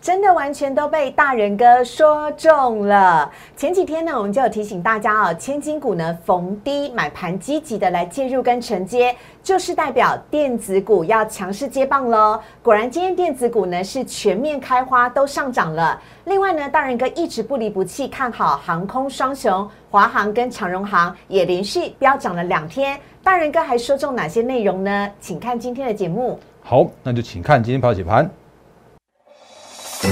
真的完全都被大人哥说中了。前几天呢，我们就有提醒大家哦，千金股呢逢低买盘积极的来介入跟承接，就是代表电子股要强势接棒喽。果然，今天电子股呢是全面开花，都上涨了。另外呢，大人哥一直不离不弃看好航空双雄，华航跟长荣航也连续飙涨了两天。大人哥还说中哪些内容呢？请看今天的节目。好，那就请看今天跑解盘。欢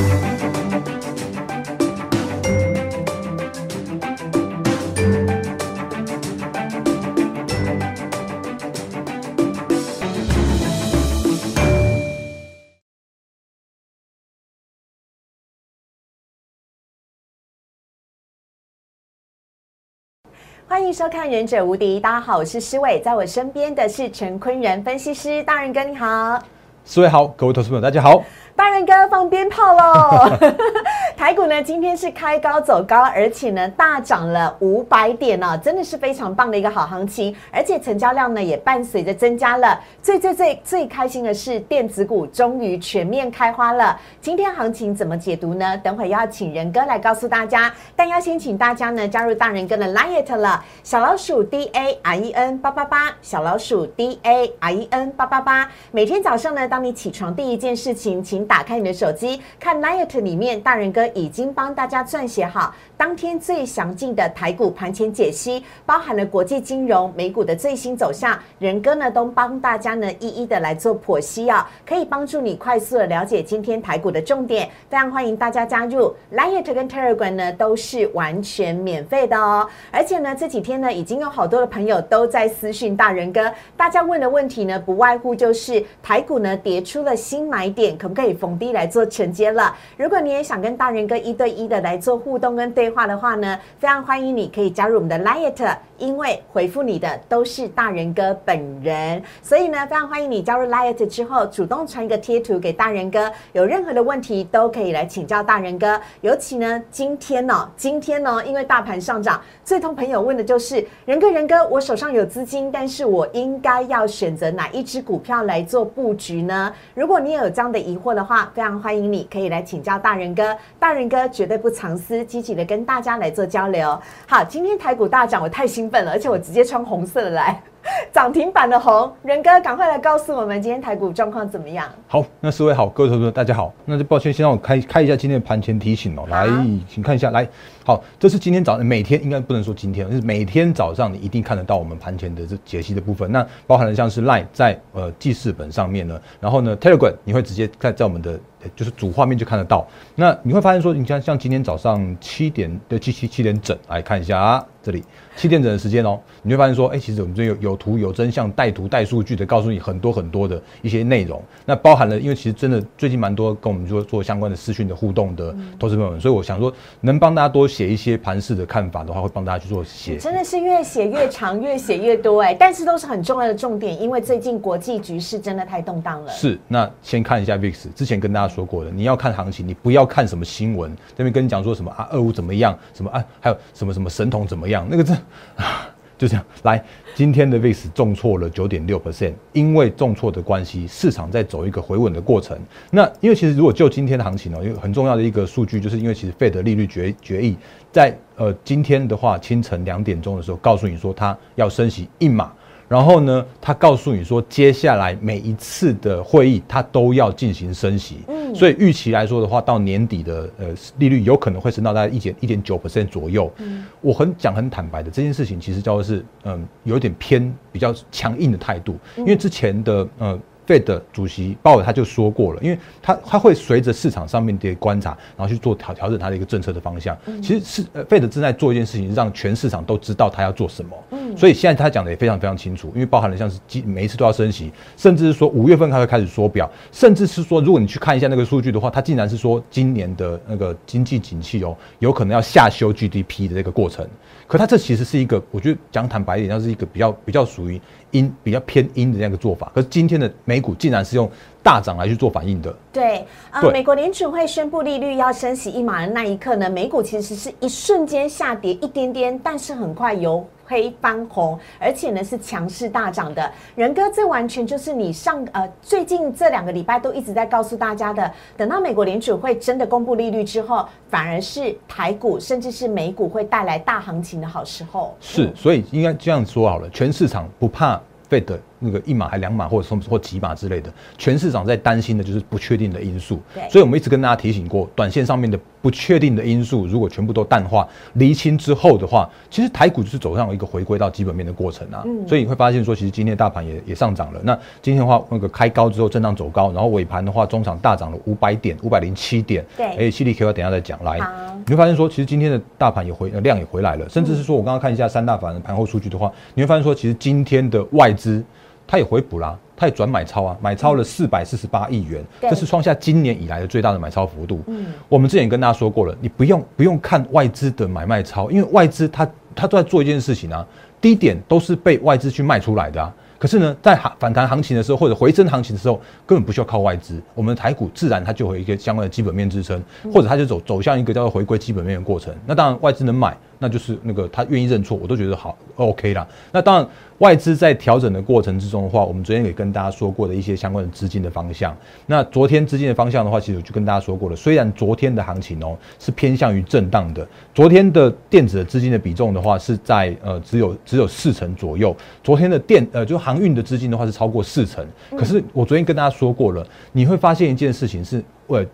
迎收看《忍者无敌》，大家好，我是施伟，在我身边的是陈坤仁分析师，大人哥你好，施伟好，各位投资朋友大家好。大人哥放鞭炮喽！台股呢今天是开高走高，而且呢大涨了五百点呢，真的是非常棒的一个好行情，而且成交量呢也伴随着增加了。最最最最开心的是电子股终于全面开花了。今天行情怎么解读呢？等会要请仁哥来告诉大家。但要先请大家呢加入大人哥的 Line 了，小老鼠 D A R E N 八八八，小老鼠 D A R E N 八八八。每天早上呢，当你起床第一件事情，请。打开你的手机，看 Light 里面，大人哥已经帮大家撰写好当天最详尽的台股盘前解析，包含了国际金融、美股的最新走向，仁哥呢都帮大家呢一一的来做剖析啊，可以帮助你快速的了解今天台股的重点。非常欢迎大家加入 Light 跟 Telegram 呢，都是完全免费的哦。而且呢，这几天呢，已经有好多的朋友都在私讯大人哥，大家问的问题呢，不外乎就是台股呢跌出了新买点，可不可以？逢低来做承接了。如果你也想跟大仁哥一对一的来做互动跟对话的话呢，非常欢迎你可以加入我们的 Liet 因为回复你的都是大人哥本人，所以呢，非常欢迎你加入 Light 之后，主动传一个贴图给大人哥，有任何的问题都可以来请教大人哥。尤其呢，今天呢，今天呢，因为大盘上涨，最多朋友问的就是人哥人哥，我手上有资金，但是我应该要选择哪一只股票来做布局呢？如果你也有这样的疑惑的话，非常欢迎你可以来请教大人哥，大人哥绝对不藏私，积极的跟大家来做交流。好，今天台股大涨，我太兴奋了，而且我直接穿红色的来。涨停板的红仁哥，赶快来告诉我们今天台股状况怎么样？好，那四位好，各位同学大家好，那就抱歉，先让我开开一下今天的盘前提醒哦。来，请看一下，来，好，这是今天早上每天应该不能说今天，是每天早上你一定看得到我们盘前的这解析的部分。那包含了像是 Line 在呃记事本上面呢，然后呢 Telegram 你会直接在在我们的就是主画面就看得到。那你会发现说，你像像今天早上七点的七七七点整来看一下啊。这里七点整的时间哦，你会发现说，哎，其实我们这有有图有真相，带图带数据的，告诉你很多很多的一些内容。那包含了，因为其实真的最近蛮多跟我们做做相关的私讯的互动的投资朋友们，所以我想说，能帮大家多写一些盘式的看法的话，会帮大家去做写。真的是越写越长，越写越多哎，但是都是很重要的重点，因为最近国际局势真的太动荡了。是，那先看一下 VIX，之前跟大家说过的，你要看行情，你不要看什么新闻，这边跟你讲说什么啊，二五怎么样，什么啊，还有什么什么神童怎么样。那个这啊，就这样来。今天的 VIX 重挫了九点六 percent，因为重挫的关系，市场在走一个回稳的过程。那因为其实如果就今天的行情哦，因为很重要的一个数据，就是因为其实费德利率决决议在呃今天的话清晨两点钟的时候，告诉你说它要升息一码。然后呢，他告诉你说，接下来每一次的会议，他都要进行升息。嗯，所以预期来说的话，到年底的呃利率有可能会升到大概一点一点九 percent 左右。嗯，我很讲很坦白的，这件事情其实叫做是嗯有点偏比较强硬的态度，因为之前的呃。费的主席鲍尔他就说过了，因为他他会随着市场上面的观察，然后去做调调整他的一个政策的方向。其实是呃费的正在做一件事情，让全市场都知道他要做什么。嗯，所以现在他讲的也非常非常清楚，因为包含了像是每一次都要升息，甚至是说五月份他会开始缩表，甚至是说如果你去看一下那个数据的话，他竟然是说今年的那个经济景气哦，有可能要下修 GDP 的这个过程。可他这其实是一个，我觉得讲坦白一点，它是一个比较比较属于阴、比较偏阴的这样一个做法。可是今天的美股竟然是用大涨来去做反应的。对，呃，美国联储会宣布利率要升息一码的那一刻呢，美股其实是一瞬间下跌一点点，但是很快由黑翻红，而且呢是强势大涨的。仁哥，这完全就是你上呃最近这两个礼拜都一直在告诉大家的，等到美国联储会真的公布利率之后，反而是台股甚至是美股会带来大行情的好时候。是，所以应该这样说好了，全市场不怕。费的那个一码还两码，或者说或几码之类的，全市场在担心的就是不确定的因素。所以我们一直跟大家提醒过，短线上面的不确定的因素，如果全部都淡化、厘清之后的话，其实台股就是走上一个回归到基本面的过程啊。所以你会发现说，其实今天大盘也也上涨了。那今天的话，那个开高之后震荡走高，然后尾盘的话，中场大涨了五百点，五百零七点。对，哎，犀利 Q 等下再讲来，你会发现说，其实今天的大盘也回量也回来了，甚至是说我刚刚看一下三大法人盘后数据的话，你会发现说，其实今天的外资。它也回补啦，它也转买超啊，买超了四百四十八亿元，这是创下今年以来的最大的买超幅度。嗯，我们之前跟大家说过了，你不用不用看外资的买卖超，因为外资它它都在做一件事情啊，低点都是被外资去卖出来的啊。可是呢，在行反弹行情的时候，或者回升行情的时候，根本不需要靠外资，我们的台股自然它就有一个相关的基本面支撑，或者它就走走向一个叫做回归基本面的过程。那当然外资能买。那就是那个他愿意认错，我都觉得好 OK 啦。那当然，外资在调整的过程之中的话，我们昨天也跟大家说过的一些相关的资金的方向。那昨天资金的方向的话，其实我就跟大家说过了。虽然昨天的行情哦是偏向于震荡的，昨天的电子的资金的比重的话是在呃只有只有四成左右。昨天的电呃就航运的资金的话是超过四成。可是我昨天跟大家说过了，你会发现一件事情是，为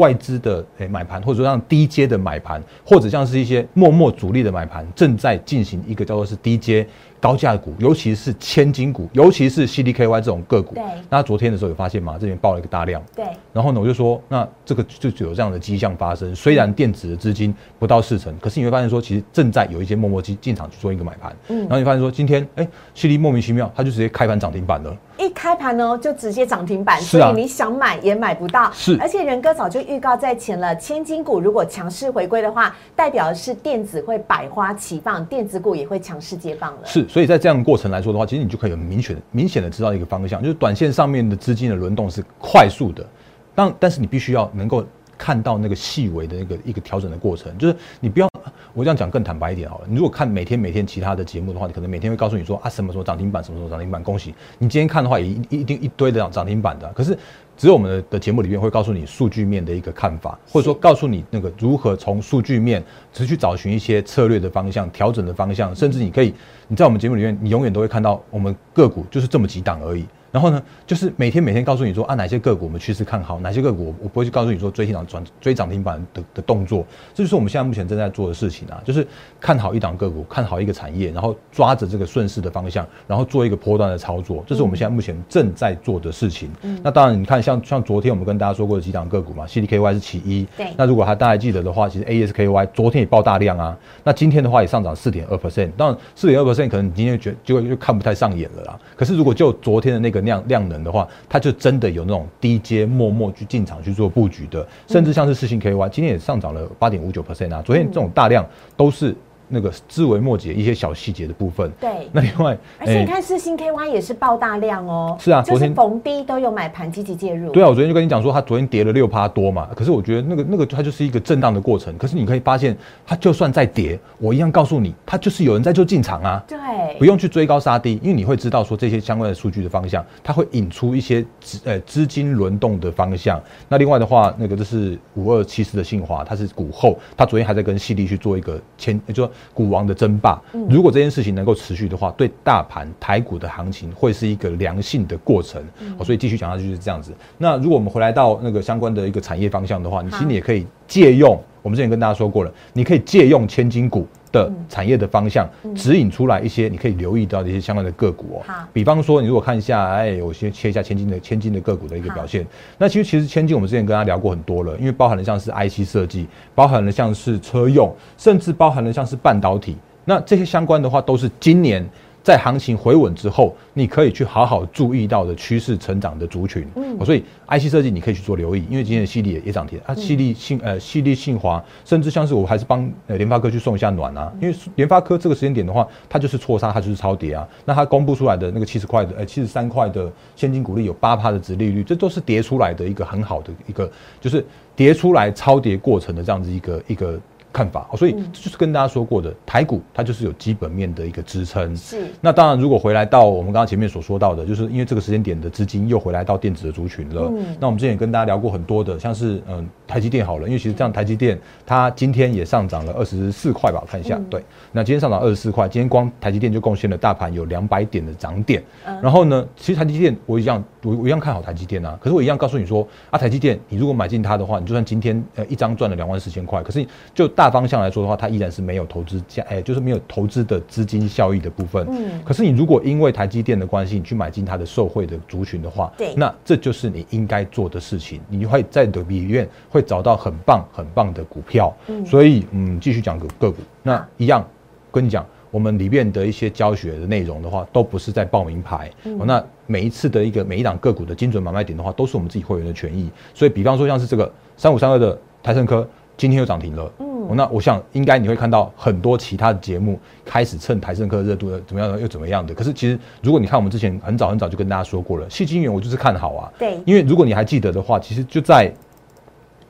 外资的诶买盘，或者说让低阶的买盘，或者像是一些默默主力的买盘，正在进行一个叫做是低阶。高价股，尤其是千金股，尤其是 CDKY 这种个股。对。那昨天的时候有发现吗？这边爆了一个大量。对。然后呢，我就说，那这个就有这样的迹象发生。虽然电子的资金不到四成，可是你会发现说，其实正在有一些默默进进场去做一个买盘。嗯。然后你发现说，今天哎，CD 莫名其妙，它就直接开盘涨停板了。一开盘呢，就直接涨停板，所以你想买也买不到。是。而且仁哥早就预告在前了，千金股如果强势回归的话，代表的是电子会百花齐放，电子股也会强势接棒了。是。所以在这样的过程。来说的话，其实你就可以很明显、明显的知道一个方向，就是短线上面的资金的轮动是快速的，但但是你必须要能够看到那个细微的那个一个调整的过程，就是你不要我这样讲更坦白一点好了，你如果看每天每天其他的节目的话，你可能每天会告诉你说啊什么什么涨停板，什么什么涨停板，恭喜你今天看的话也一一定一堆的涨停板的，可是。只有我们的的节目里面会告诉你数据面的一个看法，或者说告诉你那个如何从数据面持续找寻一些策略的方向、调整的方向，甚至你可以你在我们节目里面，你永远都会看到我们个股就是这么几档而已。然后呢，就是每天每天告诉你说啊，哪些个股我们趋势看好，哪些个股我我不会去告诉你说追涨转追涨停板的的动作，这就是我们现在目前正在做的事情啊，就是看好一档个股，看好一个产业，然后抓着这个顺势的方向，然后做一个波段的操作，这是我们现在目前正在做的事情。嗯那当然，你看像像昨天我们跟大家说过的几档个股嘛，CDKY 是其一。对。那如果还大家记得的话，其实 ASKY 昨天也爆大量啊，那今天的话也上涨四点二 percent，当然四点二 percent 可能你今天觉就就看不太上眼了啦。可是如果就昨天的那个量量能的话，它就真的有那种低阶默默去进场去做布局的，甚至像是四星 KY 今天也上涨了八点五九 percent 啊，昨天这种大量都是。那个枝微末节一些小细节的部分，对。那另外，而且你看四星 KY 也是爆大量哦，是啊，昨天逢低都有买盘积极介入。对啊，我昨天就跟你讲说，它昨天跌了六趴多嘛，可是我觉得那个那个它就是一个震荡的过程。可是你可以发现，它就算在跌，我一样告诉你，它就是有人在做进场啊。对，不用去追高杀低，因为你会知道说这些相关的数据的方向，它会引出一些资呃资金轮动的方向。那另外的话，那个就是五二七四的信华，它是股后，它昨天还在跟细力去做一个签，就说股王的争。霸，如果这件事情能够持续的话，对大盘台股的行情会是一个良性的过程。所以继续讲下去就是这样子。那如果我们回来到那个相关的一个产业方向的话，你其实你也可以借用。我们之前跟大家说过了，你可以借用千金股的产业的方向，指引出来一些你可以留意到的一些相关的个股比方说你如果看一下，哎，我先切一下千金的千金的个股的一个表现。那其实其实千金我们之前跟大家聊过很多了，因为包含了像是 IC 设计，包含了像是车用，甚至包含了像是半导体。那这些相关的话，都是今年在行情回稳之后，你可以去好好注意到的趋势成长的族群。嗯，所以 IC 设计你可以去做留意，因为今天的犀利也也涨停啊，犀利信呃犀利信华，甚至像是我还是帮呃联发科去送一下暖啊，因为联发科这个时间点的话，它就是错杀，它就是超跌啊。那它公布出来的那个七十块的呃七十三块的现金股利有八趴的值利率，这都是跌出来的一个很好的一个，就是跌出来超跌过程的这样子一个一个。看法。所以就是跟大家说过的，台股它就是有基本面的一个支撑。是。那当然，如果回来到我们刚刚前面所说到的，就是因为这个时间点的资金又回来到电子的族群了。嗯。那我们之前也跟大家聊过很多的，像是嗯台积电好了，因为其实这样台积电它今天也上涨了二十四块吧，我看一下，对。那今天上涨二十四块，今天光台积电就贡献了大盘有两百点的涨点。嗯。然后呢，其实台积电我一样我我一样看好台积电啊，可是我一样告诉你说啊，台积电你如果买进它的话，你就算今天呃一张赚了两万四千块，可是就大方向来说的话，它依然是没有投资价，哎，就是没有投资的资金效益的部分。嗯。可是你如果因为台积电的关系，你去买进它的受惠的族群的话，对，那这就是你应该做的事情。你会在的里面会找到很棒很棒的股票。嗯。所以嗯，继续讲个个股，那一样跟你讲。我们里面的一些教学的内容的话，都不是在报名牌。那每一次的一个每一档个股的精准买卖点的话，都是我们自己会员的权益。所以，比方说像是这个三五三二的台盛科，今天又涨停了。嗯，那我想应该你会看到很多其他的节目开始蹭台盛科热度的怎么样又怎么样的。可是其实如果你看我们之前很早很早就跟大家说过了，细晶元我就是看好啊。对，因为如果你还记得的话，其实就在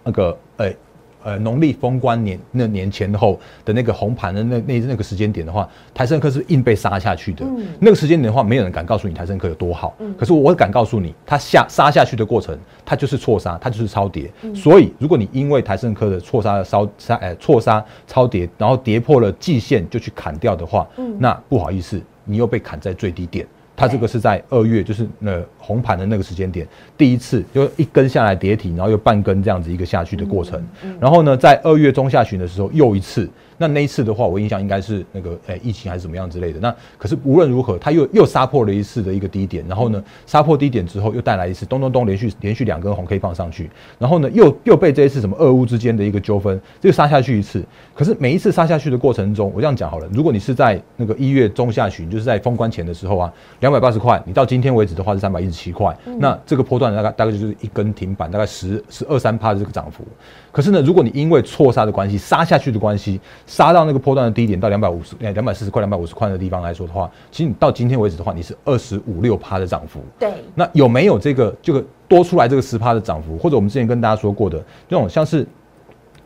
那个诶。呃，农历封关年那年前后的那个红盘的那那那个时间点的话，台盛科是硬被杀下去的。那个时间点的话，没有人敢告诉你台盛科有多好。可是我敢告诉你，它下杀下去的过程，它就是错杀，它就是超跌。所以，如果你因为台盛科的错杀、烧杀、哎错杀、超跌，然后跌破了季线就去砍掉的话，那不好意思，你又被砍在最低点。它这个是在二月，就是那红盘的那个时间点，第一次就一根下来跌停，然后又半根这样子一个下去的过程。然后呢，在二月中下旬的时候又一次。那那一次的话，我印象应该是那个诶疫情还是怎么样之类的。那可是无论如何，它又又杀破了一次的一个低点，然后呢，杀破低点之后又带来一次咚咚咚连续连续两根红 K 放上去，然后呢又又被这一次什么俄乌之间的一个纠纷，又杀下去一次。可是每一次杀下去的过程中，我这样讲好了，如果你是在那个一月中下旬，就是在封关前的时候啊，两百八十块，你到今天为止的话是三百一十七块，那这个波段大概大概就是一根停板，大概十十二三趴的这个涨幅。可是呢，如果你因为错杀的关系，杀下去的关系，杀到那个波段的低点，到两百五十、两百四十块、两百五十块的地方来说的话，其实你到今天为止的话，你是二十五六趴的涨幅。对。那有没有这个这个多出来这个十趴的涨幅？或者我们之前跟大家说过的那种，像是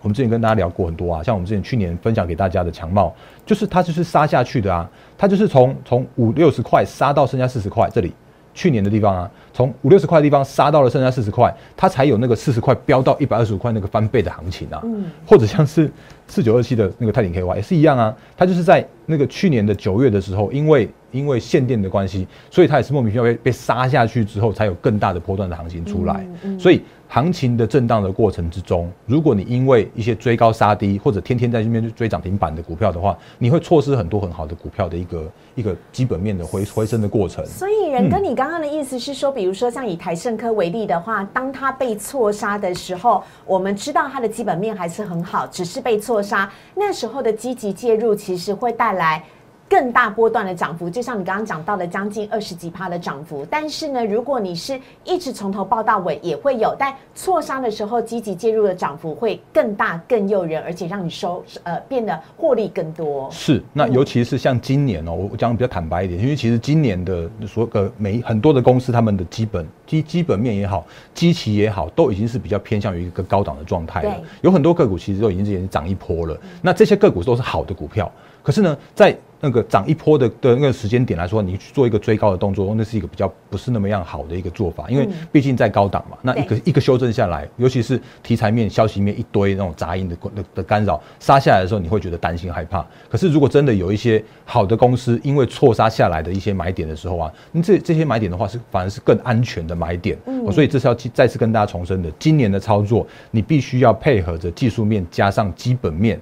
我们之前跟大家聊过很多啊，像我们之前去年分享给大家的强茂，就是它就是杀下去的啊，它就是从从五六十块杀到剩下四十块这里。去年的地方啊，从五六十块的地方杀到了剩下四十块，它才有那个四十块飙到一百二十五块那个翻倍的行情啊。嗯，或者像是四九二七的那个泰鼎 KY 也是一样啊，它就是在那个去年的九月的时候，因为因为限电的关系，所以它也是莫名其妙被被杀下去之后，才有更大的波段的行情出来。所以。行情的震荡的过程之中，如果你因为一些追高杀低，或者天天在这边去追涨停板的股票的话，你会错失很多很好的股票的一个一个基本面的回回升的过程。所以，仁哥你刚刚的意思是说，比如说像以台盛科为例的话，当它被错杀的时候，我们知道它的基本面还是很好，只是被错杀，那时候的积极介入其实会带来。更大波段的涨幅，就像你刚刚讲到的，将近二十几趴的涨幅。但是呢，如果你是一直从头报到尾，也会有，但错杀的时候，积极介入的涨幅会更大、更诱人，而且让你收呃变得获利更多。是，那尤其是像今年哦，我讲比较坦白一点，因为其实今年的所有的每很多的公司，他们的基本基基本面也好，基期也好，都已经是比较偏向于一个高档的状态了。有很多个股其实都已经是涨一波了。那这些个股都是好的股票，可是呢，在那个涨一波的的那个时间点来说，你去做一个追高的动作，那是一个比较不是那么样好的一个做法，因为毕竟在高档嘛，那一个一个修正下来，尤其是题材面、消息面一堆那种杂音的的的干扰杀下来的时候，你会觉得担心害怕。可是如果真的有一些好的公司，因为错杀下来的一些买点的时候啊，那这这些买点的话是反而是更安全的买点。嗯，所以这是要再次跟大家重申的，今年的操作你必须要配合着技术面加上基本面。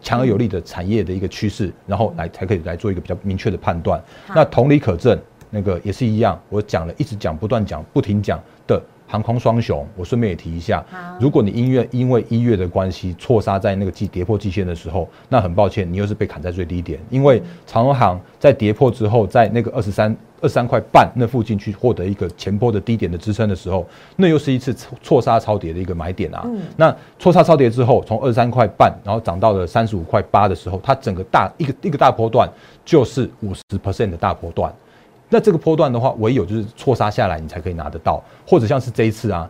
强而有力的产业的一个趋势，然后来才可以来做一个比较明确的判断。那同理可证，那个也是一样。我讲了一直讲，不断讲，不停讲的航空双雄，我顺便也提一下。如果你因为因为一月的关系错杀在那个季跌破季线的时候，那很抱歉，你又是被砍在最低点。因为长荣航在跌破之后，在那个二十三。二三块半那附近去获得一个前波的低点的支撑的时候，那又是一次错杀超跌的一个买点啊。那错杀超跌之后，从二三块半，然后涨到了三十五块八的时候，它整个大一个一个大波段就是五十 percent 的大波段。那这个波段的话，唯有就是错杀下来，你才可以拿得到。或者像是这一次啊，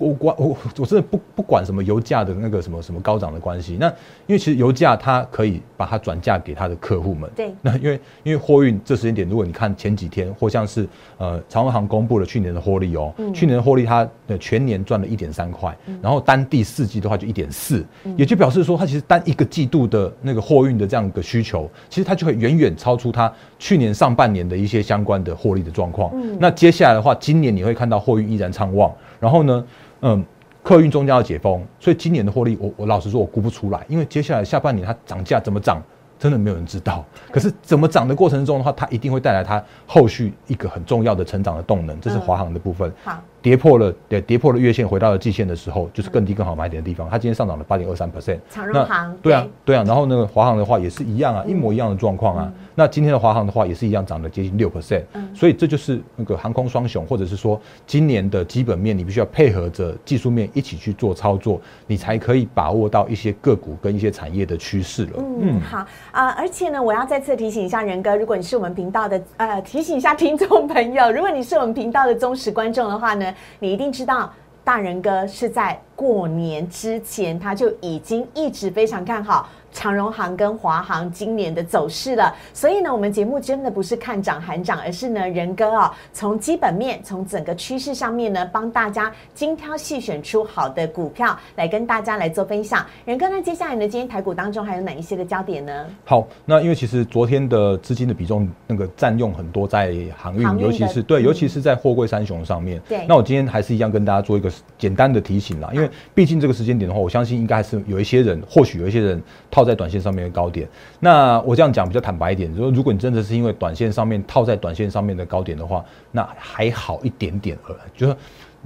我管我我真的不不管什么油价的那个什么什么高涨的关系。那因为其实油价它可以把它转嫁给它的客户们。对。那因为因为货运这时间点，如果你看前几天或像是呃长荣航公布了去年的获利哦，去年的获利它的全年赚了一点三块，然后单第四季的话就一点四，也就表示说它其实单一个季度的那个货运的这样一个需求，其实它就会远远超出它去年上半年的一些相关的获利的状况。那接下来的话，今年你会看到货运依然畅旺，然后呢？嗯，客运终将要解封，所以今年的获利，我我老实说，我估不出来，因为接下来下半年它涨价怎么涨，真的没有人知道。可是怎么涨的过程中的话，它一定会带来它后续一个很重要的成长的动能，这是华航的部分。好。跌破了，对，跌破了月线，回到了季线的时候，就是更低更好买点的地方。它今天上涨了八点二三 percent。长荣航，对啊，对啊。然后那个华航的话也是一样啊，一模一样的状况啊。那今天的华航的话也是一样，涨了接近六 percent。所以这就是那个航空双雄，或者是说今年的基本面，你必须要配合着技术面一起去做操作，你才可以把握到一些个股跟一些产业的趋势了。嗯，好啊。而且呢，我要再次提醒一下仁哥，如果你是我们频道的，呃，提醒一下听众朋友，如果你是我们频道的忠实观众的话呢，你一定知道。大人哥是在过年之前，他就已经一直非常看好。长荣航跟华航今年的走势了，所以呢，我们节目真的不是看涨喊涨，而是呢，仁哥啊，从基本面、从整个趋势上面呢，帮大家精挑细选出好的股票来跟大家来做分享。仁哥，那接下来呢，今天台股当中还有哪一些的焦点呢？好，那因为其实昨天的资金的比重那个占用很多在航运，尤其是对，尤其是在货柜三雄上面。对，那我今天还是一样跟大家做一个简单的提醒啦，因为毕竟这个时间点的话，我相信应该是有一些人，或许有一些人套在短线上面的高点。那我这样讲比较坦白一点，说如果你真的是因为短线上面套在短线上面的高点的话，那还好一点点而已，就是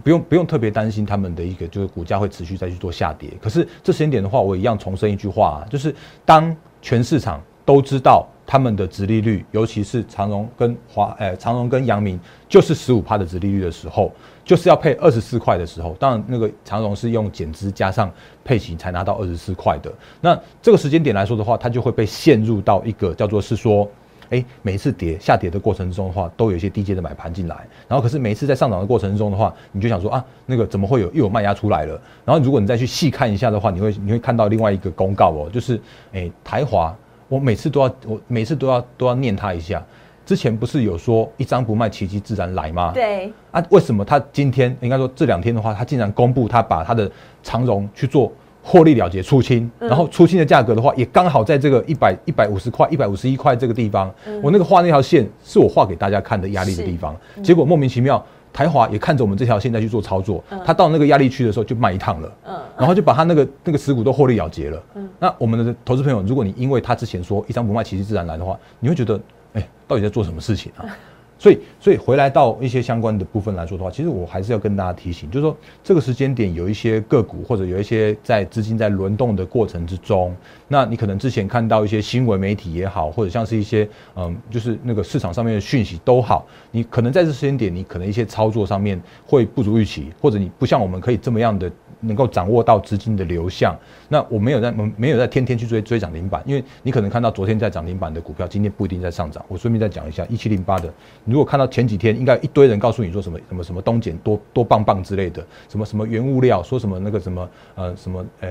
不用不用特别担心他们的一个就是股价会持续再去做下跌。可是这时间点的话，我一样重申一句话啊，就是当全市场都知道他们的殖利率，尤其是长荣跟华，哎，长荣跟阳明就是十五趴的殖利率的时候。就是要配二十四块的时候，当然那个长荣是用减资加上配型才拿到二十四块的。那这个时间点来说的话，它就会被陷入到一个叫做是说，哎，每一次跌下跌的过程中的话，都有一些低阶的买盘进来。然后可是每一次在上涨的过程中的话，你就想说啊，那个怎么会有又有卖压出来了？然后如果你再去细看一下的话，你会你会看到另外一个公告哦，就是哎台华，我每次都要我每次都要都要念它一下。之前不是有说一张不卖，奇迹自然来吗？对啊，为什么他今天应该说这两天的话，他竟然公布他把他的长荣去做获利了结出清，然后出清的价格的话，也刚好在这个一百一百五十块、一百五十一块这个地方。我那个画那条线是我画给大家看的压力的地方，结果莫名其妙台华也看着我们这条线在去做操作，他到那个压力区的时候就卖一趟了，嗯，然后就把他那个那个持股都获利了结了。嗯，那我们的投资朋友，如果你因为他之前说一张不卖，奇迹自然来的话，你会觉得。到底在做什么事情啊？所以，所以回来到一些相关的部分来说的话，其实我还是要跟大家提醒，就是说这个时间点有一些个股或者有一些在资金在轮动的过程之中，那你可能之前看到一些新闻媒体也好，或者像是一些嗯，就是那个市场上面的讯息都好，你可能在这时间点，你可能一些操作上面会不足预期，或者你不像我们可以这么样的。能够掌握到资金的流向，那我没有在没有在天天去追追涨停板，因为你可能看到昨天在涨停板的股票，今天不一定在上涨。我顺便再讲一下一七零八的，如果看到前几天应该一堆人告诉你说什么什么什么东碱多多棒棒之类的，什么什么原物料，说什么那个什么呃什么呃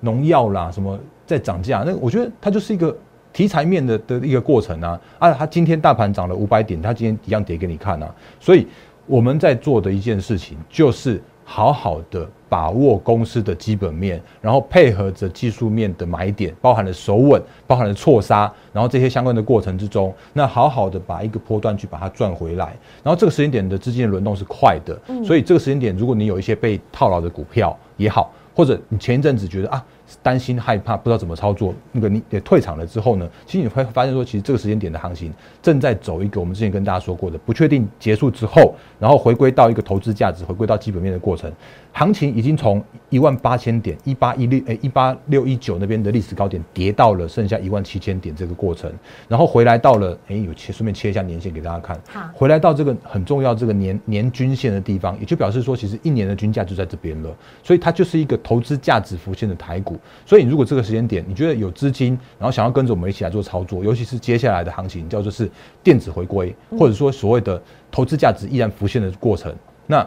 农药啦，什么在涨价，那我觉得它就是一个题材面的的一个过程啊啊，它今天大盘涨了五百点，它今天一样跌给你看啊，所以我们在做的一件事情就是好好的。把握公司的基本面，然后配合着技术面的买点，包含了手稳，包含了错杀，然后这些相关的过程之中，那好好的把一个波段去把它赚回来。然后这个时间点的资金的轮动是快的，所以这个时间点，如果你有一些被套牢的股票也好，或者你前一阵子觉得啊。担心害怕，不知道怎么操作。那个你也退场了之后呢？其实你会发现说，其实这个时间点的行情正在走一个我们之前跟大家说过的不确定结束之后，然后回归到一个投资价值、回归到基本面的过程。行情已经从一万八千点、一八一六诶一八六一九那边的历史高点跌到了剩下一万七千点这个过程，然后回来到了诶有切顺便切一下年线给大家看。好，回来到这个很重要这个年年均线的地方，也就表示说，其实一年的均价就在这边了。所以它就是一个投资价值浮现的台股。所以，如果这个时间点你觉得有资金，然后想要跟着我们一起来做操作，尤其是接下来的行情叫做是电子回归，或者说所谓的投资价值依然浮现的过程，那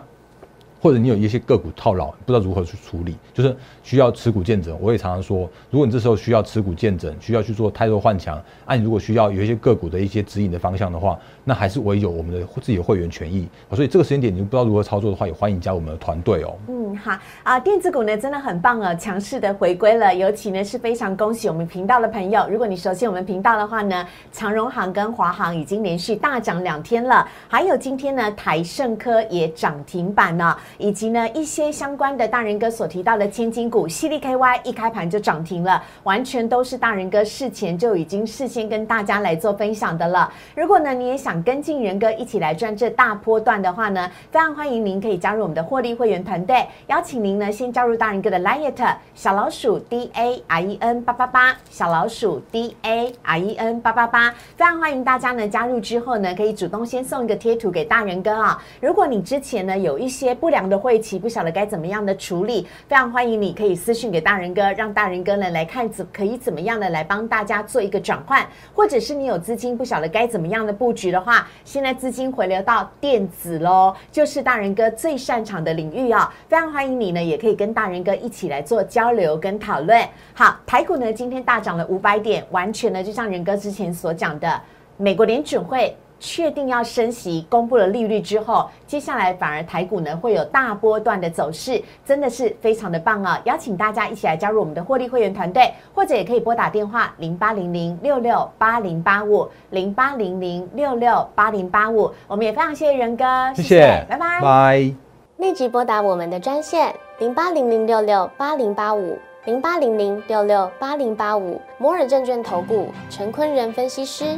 或者你有一些个股套牢，不知道如何去处理，就是需要持股见诊。我也常常说，如果你这时候需要持股见诊，需要去做太多换强，啊，你如果需要有一些个股的一些指引的方向的话，那还是唯有我们的自己的会员权益。所以这个时间点你不知道如何操作的话，也欢迎加入我们的团队哦。嗯，好啊，电子股呢真的很棒哦，强势的回归了，尤其呢是非常恭喜我们频道的朋友。如果你熟悉我们频道的话呢，长荣行跟华航已经连续大涨两天了，还有今天呢台盛科也涨停板了。以及呢一些相关的大人哥所提到的千金股，犀利 KY 一开盘就涨停了，完全都是大人哥事前就已经事先跟大家来做分享的了。如果呢你也想跟进人哥一起来赚这大波段的话呢，非常欢迎您可以加入我们的获利会员团队，邀请您呢先加入大人哥的 Liet 小老鼠 D A R E N 八八八小老鼠 D A R E N 八八八，非常欢迎大家呢加入之后呢可以主动先送一个贴图给大人哥啊。如果你之前呢有一些不良的会期不晓得该怎么样的处理，非常欢迎你可以私信给大人哥，让大人哥呢来看怎可以怎么样的来帮大家做一个转换，或者是你有资金不晓得该怎么样的布局的话，现在资金回流到电子喽，就是大人哥最擅长的领域啊，非常欢迎你呢，也可以跟大人哥一起来做交流跟讨论。好，台股呢今天大涨了五百点，完全呢就像人哥之前所讲的，美国联准会。确定要升息，公布了利率之后，接下来反而台股呢会有大波段的走势，真的是非常的棒啊！邀请大家一起来加入我们的获利会员团队，或者也可以拨打电话零八零零六六八零八五零八零零六六八零八五。我们也非常谢谢仁哥，谢谢，拜拜拜。立即拨打我们的专线零八零零六六八零八五零八零零六六八零八五摩尔证券投顾陈坤仁分析师。